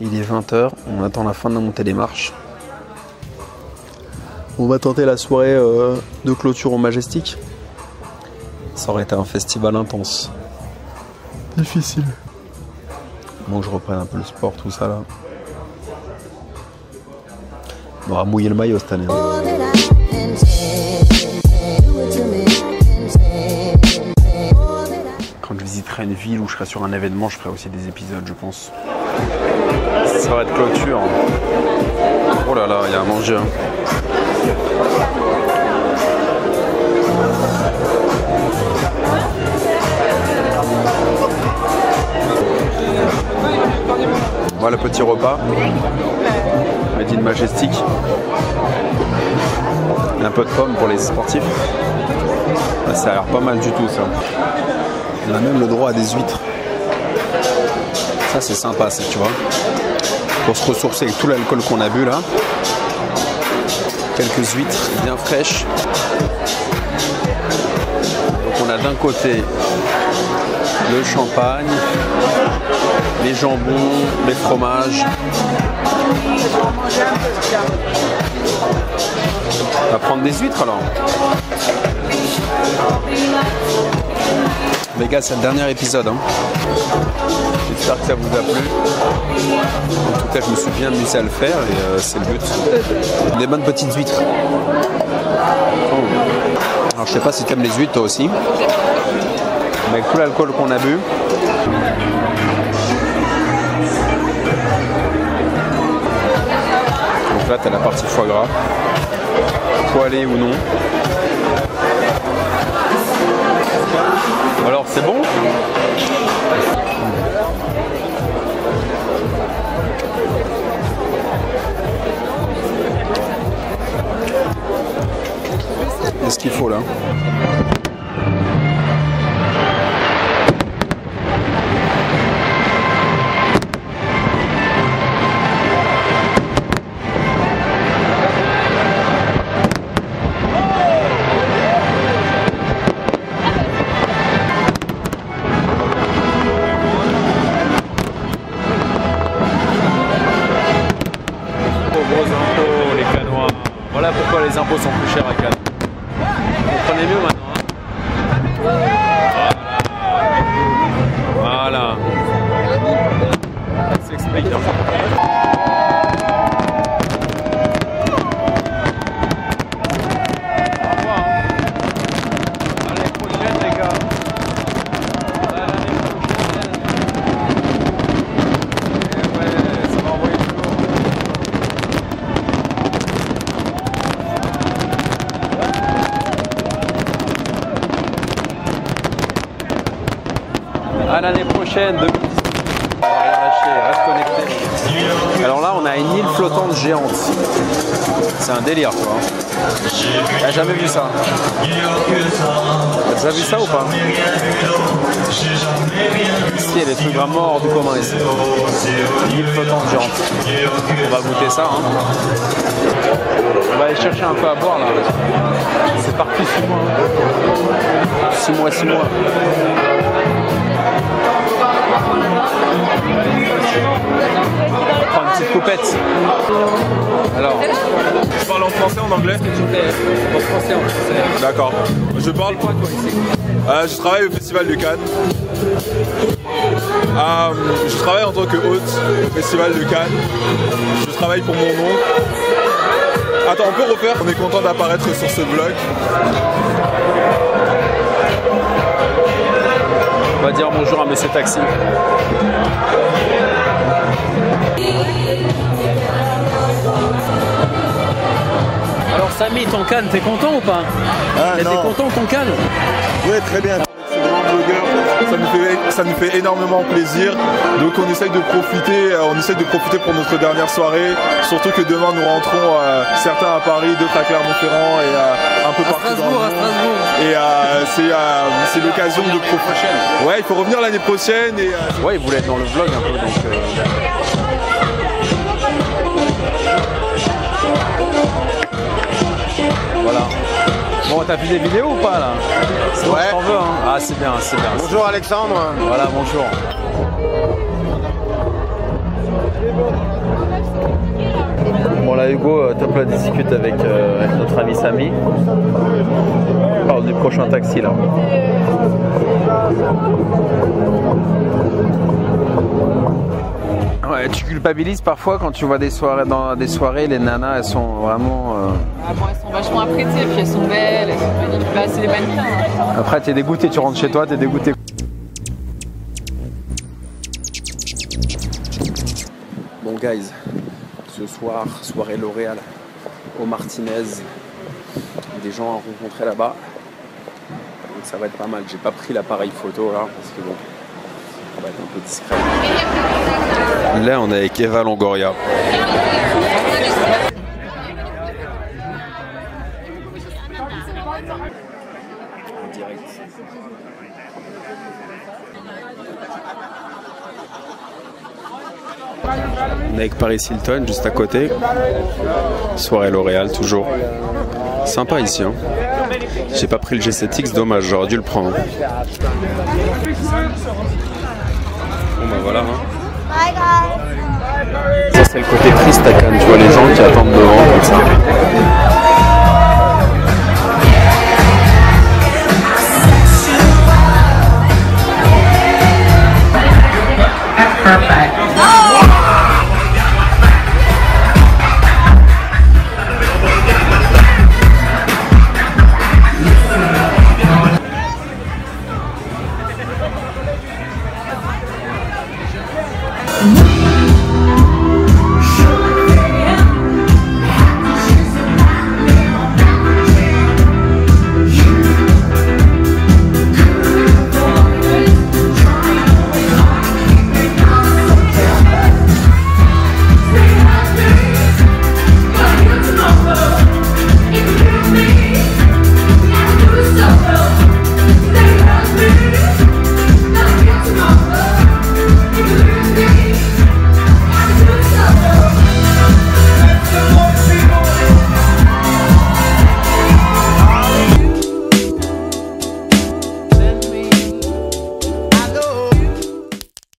Il est 20h, on attend la fin de la montée des marches. On va tenter la soirée euh, de clôture au Majestic. Ça aurait été un festival intense. Difficile. Bon, je reprenne un peu le sport, tout ça là. On va mouiller le maillot cette année. Une ville où je serai sur un événement, je ferai aussi des épisodes, je pense. Ça va être clôture. Oh là là, il y a à manger. hein. Voilà le petit repas. Made in Majestic. Un peu de pommes pour les sportifs. Ça a l'air pas mal du tout ça. On a même le droit à des huîtres. Ça c'est sympa ça, tu vois. Pour se ressourcer avec tout l'alcool qu'on a bu là. Quelques huîtres bien fraîches. Donc on a d'un côté le champagne, les jambons, les fromages. On va prendre des huîtres alors. Les gars, c'est le dernier épisode. hein. J'espère que ça vous a plu. En tout cas, je me suis bien amusé à le faire et euh, c'est le but. Des bonnes petites huîtres. Oh. Alors, je sais pas si tu aimes les huîtres toi aussi. Mais avec tout l'alcool qu'on a bu, Donc là, tu as la partie foie gras, poêlé ou non. Alors, c'est bon Qu'est-ce qu'il faut là? Les impôts sont plus chers à Cannes. L'année prochaine, 2019. On va rien lâcher, reste connecté. Alors là, on a une île flottante géante. C'est un délire, quoi. T'as jamais vu ça T'as déjà vu ça ou pas Ici, il y a des trucs vraiment hors du commun ici. Une île flottante géante. On va goûter ça. hein. On va aller chercher un peu à boire là. C'est parti 6 mois. 6 mois, 6 mois. Une petite coupette. Alors, Tu parles en français, en anglais? En français, en français. D'accord. Je parle. Quoi, toi, ici Euh, je travaille au Festival de Cannes. Euh, je travaille en tant que hôte au Festival de Cannes. Je travaille pour mon oncle. Attends, on peut refaire? On est content d'apparaître sur ce vlog. Va dire bonjour à Monsieur Taxi. Alors Samy, ton canne, t'es content ou pas? Ah, T'es content ton canne Oui, très bien. Ce grand blogueur, ça nous, fait, ça nous fait énormément plaisir. Donc on essaye de profiter, euh, on essaye de profiter pour notre dernière soirée. Surtout que demain nous rentrons euh, certains à Paris, d'autres à Clermont-Ferrand et euh, un peu partout dans le monde. Et euh, c'est euh, c'est l'occasion de profiter. Ouais, il faut revenir l'année prochaine et euh, Ouais, il voulait être dans le vlog un peu, donc... euh, Voilà. Bon, t'as vu des vidéos ou pas là? C'est Ouais. Ah, c'est bien, c'est bien. Bonjour Alexandre. Voilà, bonjour. Bon là Hugo, euh, top la discute avec, euh, avec, notre ami Samy. On parle du prochain taxi là. Ouais, tu culpabilises parfois quand tu vois des soirées dans des soirées, les nanas elles sont vraiment. Euh, ah bon, elles sont vachement apprêtées, puis elles sont belles, bah, c'est des mannequins. hein. Après t'es dégoûté, tu rentres chez toi, t'es dégoûté. Bon guys, ce soir, soirée L'Oréal au Martinez. Des gens à rencontrer là-bas. Donc ça va être pas mal. J'ai pas pris l'appareil photo là parce que bon, on va être un peu discret. Là on est avec Eva Longoria. En direct. On est avec Paris Hilton juste à côté. Soirée L'Oréal toujours. Sympa ici. Hein. J'ai pas pris le G7X, dommage, j'aurais dû le prendre. Bon bah voilà. hein. Ça c'est le côté triste à Cannes, tu vois les gens qui attendent devant comme ça.